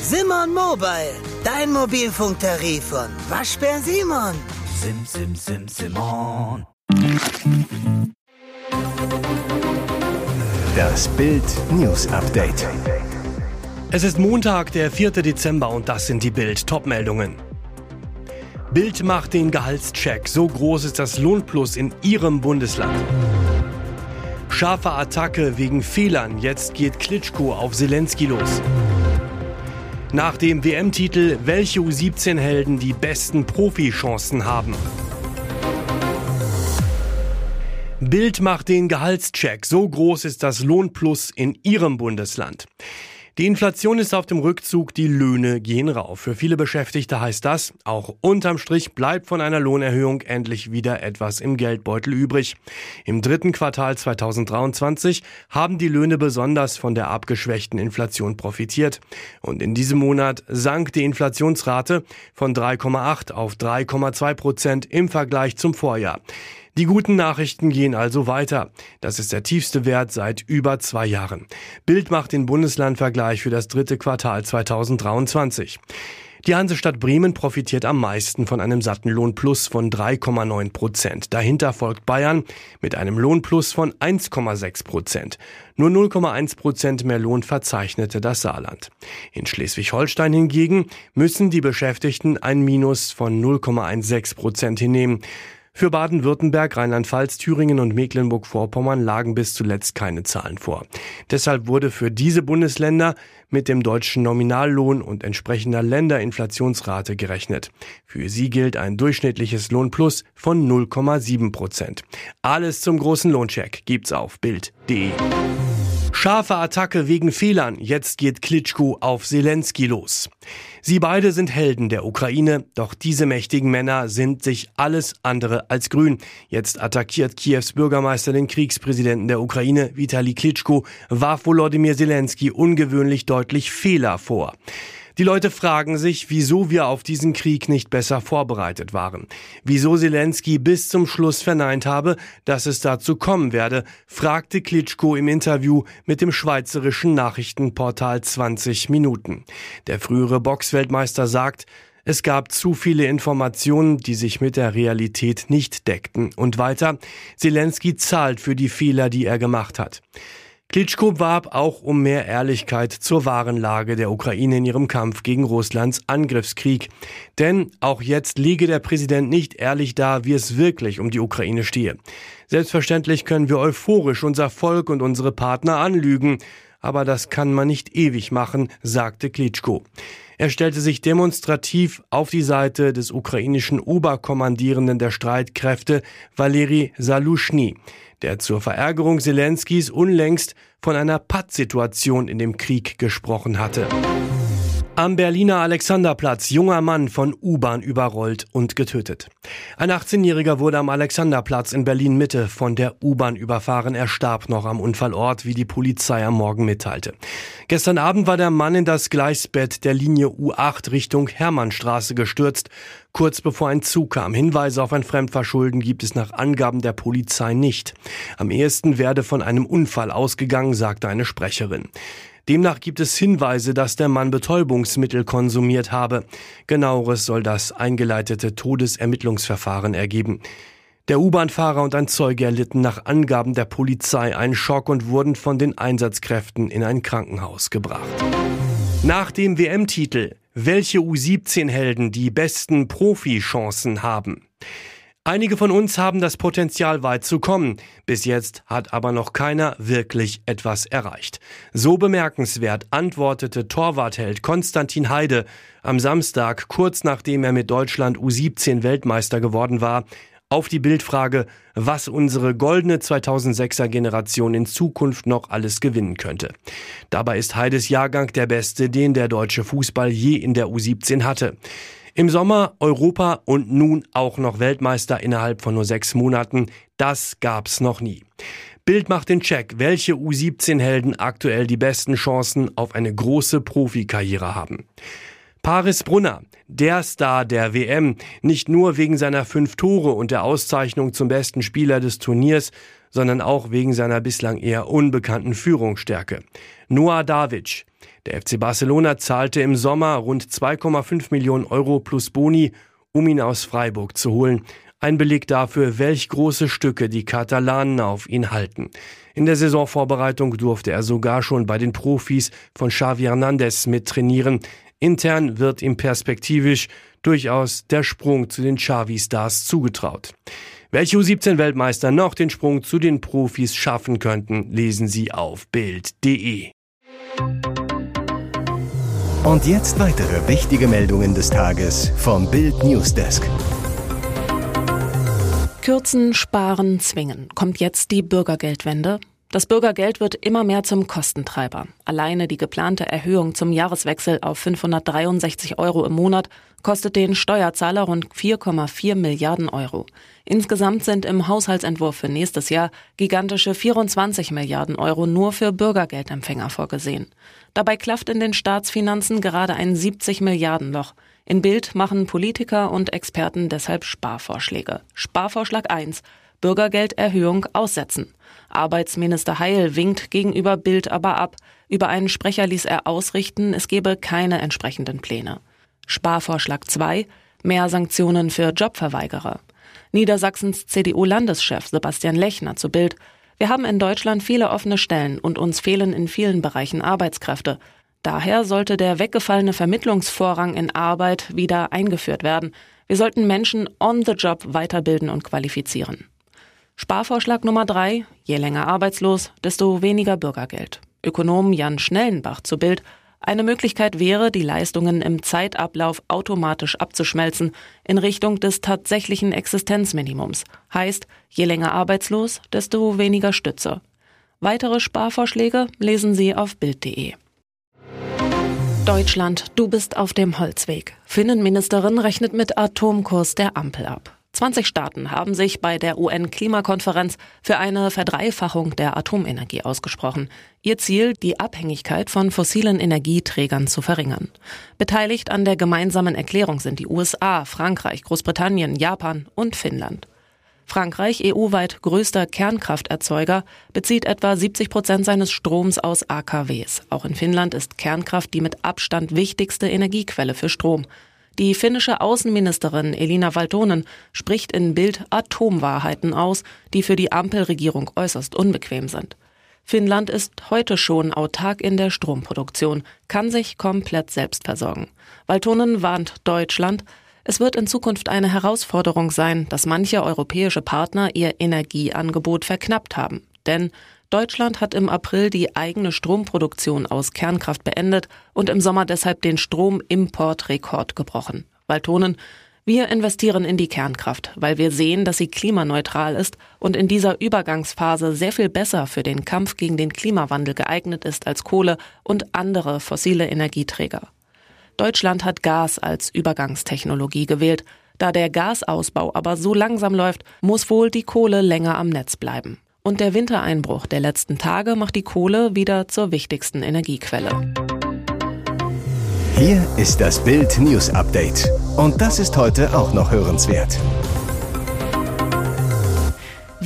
Simon Mobile, dein Mobilfunktarif von Waschbär Simon. Sim, sim, sim, Simon. Das Bild News Update. Es ist Montag, der 4. Dezember und das sind die Bild Topmeldungen. Bild macht den Gehaltscheck. So groß ist das Lohnplus in ihrem Bundesland. Scharfe Attacke wegen Fehlern. Jetzt geht Klitschko auf Zelensky los. Nach dem WM-Titel, welche U17-Helden die besten Profichancen haben. Bild macht den Gehaltscheck. So groß ist das Lohnplus in ihrem Bundesland. Die Inflation ist auf dem Rückzug, die Löhne gehen rauf. Für viele Beschäftigte heißt das, auch unterm Strich bleibt von einer Lohnerhöhung endlich wieder etwas im Geldbeutel übrig. Im dritten Quartal 2023 haben die Löhne besonders von der abgeschwächten Inflation profitiert. Und in diesem Monat sank die Inflationsrate von 3,8 auf 3,2 Prozent im Vergleich zum Vorjahr. Die guten Nachrichten gehen also weiter. Das ist der tiefste Wert seit über zwei Jahren. Bild macht den Bundeslandvergleich für das dritte Quartal 2023. Die Hansestadt Bremen profitiert am meisten von einem satten Lohnplus von 3,9 Prozent. Dahinter folgt Bayern mit einem Lohnplus von 1,6 Prozent. Nur 0,1 Prozent mehr Lohn verzeichnete das Saarland. In Schleswig-Holstein hingegen müssen die Beschäftigten ein Minus von 0,16 Prozent hinnehmen. Für Baden-Württemberg, Rheinland-Pfalz, Thüringen und Mecklenburg-Vorpommern lagen bis zuletzt keine Zahlen vor. Deshalb wurde für diese Bundesländer mit dem deutschen Nominallohn und entsprechender Länderinflationsrate gerechnet. Für sie gilt ein durchschnittliches Lohnplus von 0,7 Prozent. Alles zum großen Lohncheck gibt's auf Bild.de. Scharfe Attacke wegen Fehlern. Jetzt geht Klitschko auf Zelensky los. Sie beide sind Helden der Ukraine, doch diese mächtigen Männer sind sich alles andere als grün. Jetzt attackiert Kiews Bürgermeister den Kriegspräsidenten der Ukraine, Vitali Klitschko, warf Volodymyr Zelensky ungewöhnlich deutlich Fehler vor. Die Leute fragen sich, wieso wir auf diesen Krieg nicht besser vorbereitet waren. Wieso Zelensky bis zum Schluss verneint habe, dass es dazu kommen werde, fragte Klitschko im Interview mit dem schweizerischen Nachrichtenportal 20 Minuten. Der frühere Boxweltmeister sagt, es gab zu viele Informationen, die sich mit der Realität nicht deckten. Und weiter, Zelensky zahlt für die Fehler, die er gemacht hat. Klitschko warb auch um mehr Ehrlichkeit zur wahren Lage der Ukraine in ihrem Kampf gegen Russlands Angriffskrieg. Denn auch jetzt liege der Präsident nicht ehrlich da, wie es wirklich um die Ukraine stehe. Selbstverständlich können wir euphorisch unser Volk und unsere Partner anlügen, aber das kann man nicht ewig machen, sagte Klitschko. Er stellte sich demonstrativ auf die Seite des ukrainischen Oberkommandierenden der Streitkräfte Valeri Salushny der zur Verärgerung Zelenskys unlängst von einer Pattsituation in dem Krieg gesprochen hatte. Am Berliner Alexanderplatz junger Mann von U-Bahn überrollt und getötet. Ein 18-Jähriger wurde am Alexanderplatz in Berlin Mitte von der U-Bahn überfahren. Er starb noch am Unfallort, wie die Polizei am Morgen mitteilte. Gestern Abend war der Mann in das Gleisbett der Linie U8 Richtung Hermannstraße gestürzt. Kurz bevor ein Zug kam. Hinweise auf ein Fremdverschulden gibt es nach Angaben der Polizei nicht. Am ehesten werde von einem Unfall ausgegangen, sagte eine Sprecherin. Demnach gibt es Hinweise, dass der Mann Betäubungsmittel konsumiert habe. Genaueres soll das eingeleitete Todesermittlungsverfahren ergeben. Der U-Bahn-Fahrer und ein Zeuge erlitten nach Angaben der Polizei einen Schock und wurden von den Einsatzkräften in ein Krankenhaus gebracht. Nach dem WM-Titel, welche U17-Helden die besten Profichancen haben. Einige von uns haben das Potenzial weit zu kommen. Bis jetzt hat aber noch keiner wirklich etwas erreicht. So bemerkenswert antwortete Torwartheld Konstantin Heide am Samstag, kurz nachdem er mit Deutschland U17 Weltmeister geworden war, auf die Bildfrage, was unsere goldene 2006er Generation in Zukunft noch alles gewinnen könnte. Dabei ist Heides Jahrgang der beste, den der deutsche Fußball je in der U17 hatte. Im Sommer Europa und nun auch noch Weltmeister innerhalb von nur sechs Monaten. Das gab's noch nie. Bild macht den Check, welche U17-Helden aktuell die besten Chancen auf eine große Profikarriere haben. Paris Brunner, der Star der WM, nicht nur wegen seiner fünf Tore und der Auszeichnung zum besten Spieler des Turniers, sondern auch wegen seiner bislang eher unbekannten Führungsstärke. Noah Davic, Der FC Barcelona zahlte im Sommer rund 2,5 Millionen Euro plus Boni, um ihn aus Freiburg zu holen. Ein Beleg dafür, welch große Stücke die Katalanen auf ihn halten. In der Saisonvorbereitung durfte er sogar schon bei den Profis von Xavi Hernandez mittrainieren. Intern wird ihm perspektivisch durchaus der Sprung zu den Xavi-Stars zugetraut. Welche U17-Weltmeister noch den Sprung zu den Profis schaffen könnten, lesen Sie auf Bild.de. Und jetzt weitere wichtige Meldungen des Tages vom Bild Newsdesk. Kürzen, sparen, zwingen. Kommt jetzt die Bürgergeldwende? Das Bürgergeld wird immer mehr zum Kostentreiber. Alleine die geplante Erhöhung zum Jahreswechsel auf 563 Euro im Monat kostet den Steuerzahler rund 4,4 Milliarden Euro. Insgesamt sind im Haushaltsentwurf für nächstes Jahr gigantische 24 Milliarden Euro nur für Bürgergeldempfänger vorgesehen. Dabei klafft in den Staatsfinanzen gerade ein 70 Milliarden Loch. In Bild machen Politiker und Experten deshalb Sparvorschläge. Sparvorschlag 1. Bürgergelderhöhung aussetzen. Arbeitsminister Heil winkt gegenüber Bild aber ab. Über einen Sprecher ließ er ausrichten, es gebe keine entsprechenden Pläne. Sparvorschlag 2. Mehr Sanktionen für Jobverweigerer. Niedersachsens CDU-Landeschef Sebastian Lechner zu Bild. Wir haben in Deutschland viele offene Stellen und uns fehlen in vielen Bereichen Arbeitskräfte. Daher sollte der weggefallene Vermittlungsvorrang in Arbeit wieder eingeführt werden. Wir sollten Menschen on the job weiterbilden und qualifizieren. Sparvorschlag Nummer drei. Je länger arbeitslos, desto weniger Bürgergeld. Ökonom Jan Schnellenbach zu Bild. Eine Möglichkeit wäre, die Leistungen im Zeitablauf automatisch abzuschmelzen in Richtung des tatsächlichen Existenzminimums. Heißt, je länger arbeitslos, desto weniger Stütze. Weitere Sparvorschläge lesen Sie auf Bild.de. Deutschland, du bist auf dem Holzweg. Finnenministerin rechnet mit Atomkurs der Ampel ab. 20 Staaten haben sich bei der UN-Klimakonferenz für eine Verdreifachung der Atomenergie ausgesprochen. Ihr Ziel, die Abhängigkeit von fossilen Energieträgern zu verringern. Beteiligt an der gemeinsamen Erklärung sind die USA, Frankreich, Großbritannien, Japan und Finnland. Frankreich, EU-weit größter Kernkrafterzeuger, bezieht etwa 70 Prozent seines Stroms aus AKWs. Auch in Finnland ist Kernkraft die mit Abstand wichtigste Energiequelle für Strom. Die finnische Außenministerin Elina Valtonen spricht in Bild Atomwahrheiten aus, die für die Ampelregierung äußerst unbequem sind. Finnland ist heute schon autark in der Stromproduktion, kann sich komplett selbst versorgen. Valtonen warnt Deutschland, es wird in Zukunft eine Herausforderung sein, dass manche europäische Partner ihr Energieangebot verknappt haben. Denn Deutschland hat im April die eigene Stromproduktion aus Kernkraft beendet und im Sommer deshalb den Stromimportrekord gebrochen. Waltonen, wir investieren in die Kernkraft, weil wir sehen, dass sie klimaneutral ist und in dieser Übergangsphase sehr viel besser für den Kampf gegen den Klimawandel geeignet ist als Kohle und andere fossile Energieträger. Deutschland hat Gas als Übergangstechnologie gewählt. Da der Gasausbau aber so langsam läuft, muss wohl die Kohle länger am Netz bleiben. Und der Wintereinbruch der letzten Tage macht die Kohle wieder zur wichtigsten Energiequelle. Hier ist das Bild News Update. Und das ist heute auch noch hörenswert.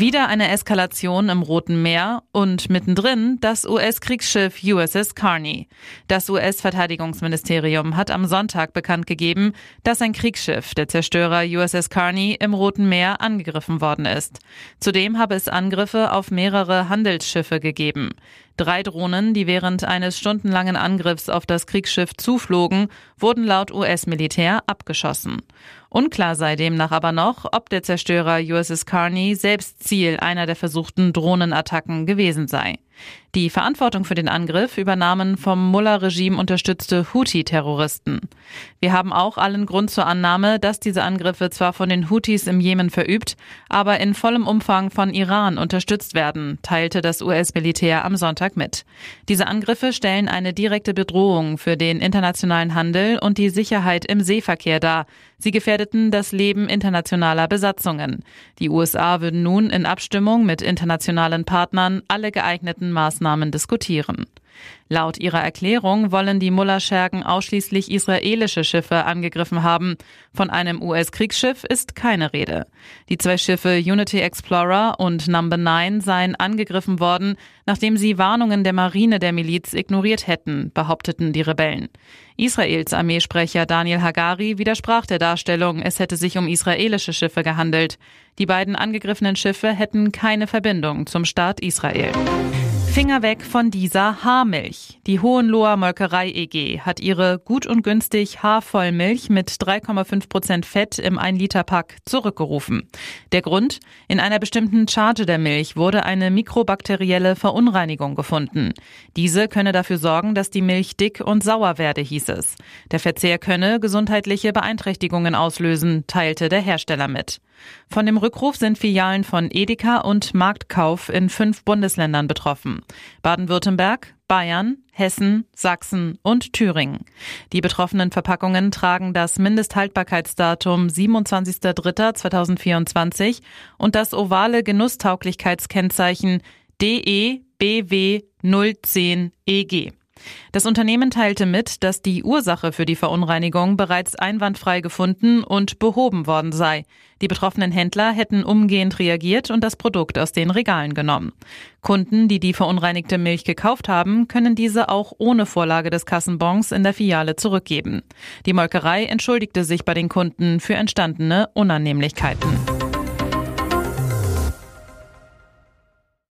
Wieder eine Eskalation im Roten Meer und mittendrin das US-Kriegsschiff USS Carney. Das US-Verteidigungsministerium hat am Sonntag bekannt gegeben, dass ein Kriegsschiff, der Zerstörer USS Carney, im Roten Meer angegriffen worden ist. Zudem habe es Angriffe auf mehrere Handelsschiffe gegeben. Drei Drohnen, die während eines stundenlangen Angriffs auf das Kriegsschiff zuflogen, wurden laut US-Militär abgeschossen. Unklar sei demnach aber noch, ob der Zerstörer USS Carney selbst Ziel einer der versuchten Drohnenattacken gewesen sei. Die Verantwortung für den Angriff übernahmen vom Mullah-Regime unterstützte Houthi-Terroristen. Wir haben auch allen Grund zur Annahme, dass diese Angriffe zwar von den Houthis im Jemen verübt, aber in vollem Umfang von Iran unterstützt werden, teilte das US-Militär am Sonntag mit. Diese Angriffe stellen eine direkte Bedrohung für den internationalen Handel und die Sicherheit im Seeverkehr dar. Sie gefährdeten das Leben internationaler Besatzungen. Die USA würden nun in Abstimmung mit internationalen Partnern alle geeigneten Maßnahmen Maßnahmen diskutieren. Laut ihrer Erklärung wollen die Mullah-Schergen ausschließlich israelische Schiffe angegriffen haben. Von einem US-Kriegsschiff ist keine Rede. Die zwei Schiffe Unity Explorer und Number 9 seien angegriffen worden, nachdem sie Warnungen der Marine der Miliz ignoriert hätten, behaupteten die Rebellen. Israels Armeesprecher Daniel Hagari widersprach der Darstellung, es hätte sich um israelische Schiffe gehandelt. Die beiden angegriffenen Schiffe hätten keine Verbindung zum Staat Israel. Finger weg von dieser Haarmilch. Die Hohenloher Molkerei EG hat ihre gut und günstig Haarvollmilch mit 3,5 Prozent Fett im 1-Liter-Pack zurückgerufen. Der Grund? In einer bestimmten Charge der Milch wurde eine mikrobakterielle Verunreinigung gefunden. Diese könne dafür sorgen, dass die Milch dick und sauer werde, hieß es. Der Verzehr könne gesundheitliche Beeinträchtigungen auslösen, teilte der Hersteller mit. Von dem Rückruf sind Filialen von Edeka und Marktkauf in fünf Bundesländern betroffen. Baden-Württemberg, Bayern, Hessen, Sachsen und Thüringen. Die betroffenen Verpackungen tragen das Mindesthaltbarkeitsdatum 27.03.2024 und das ovale Genusstauglichkeitskennzeichen DEBW 010 EG. Das Unternehmen teilte mit, dass die Ursache für die Verunreinigung bereits einwandfrei gefunden und behoben worden sei. Die betroffenen Händler hätten umgehend reagiert und das Produkt aus den Regalen genommen. Kunden, die die verunreinigte Milch gekauft haben, können diese auch ohne Vorlage des Kassenbons in der Filiale zurückgeben. Die Molkerei entschuldigte sich bei den Kunden für entstandene Unannehmlichkeiten.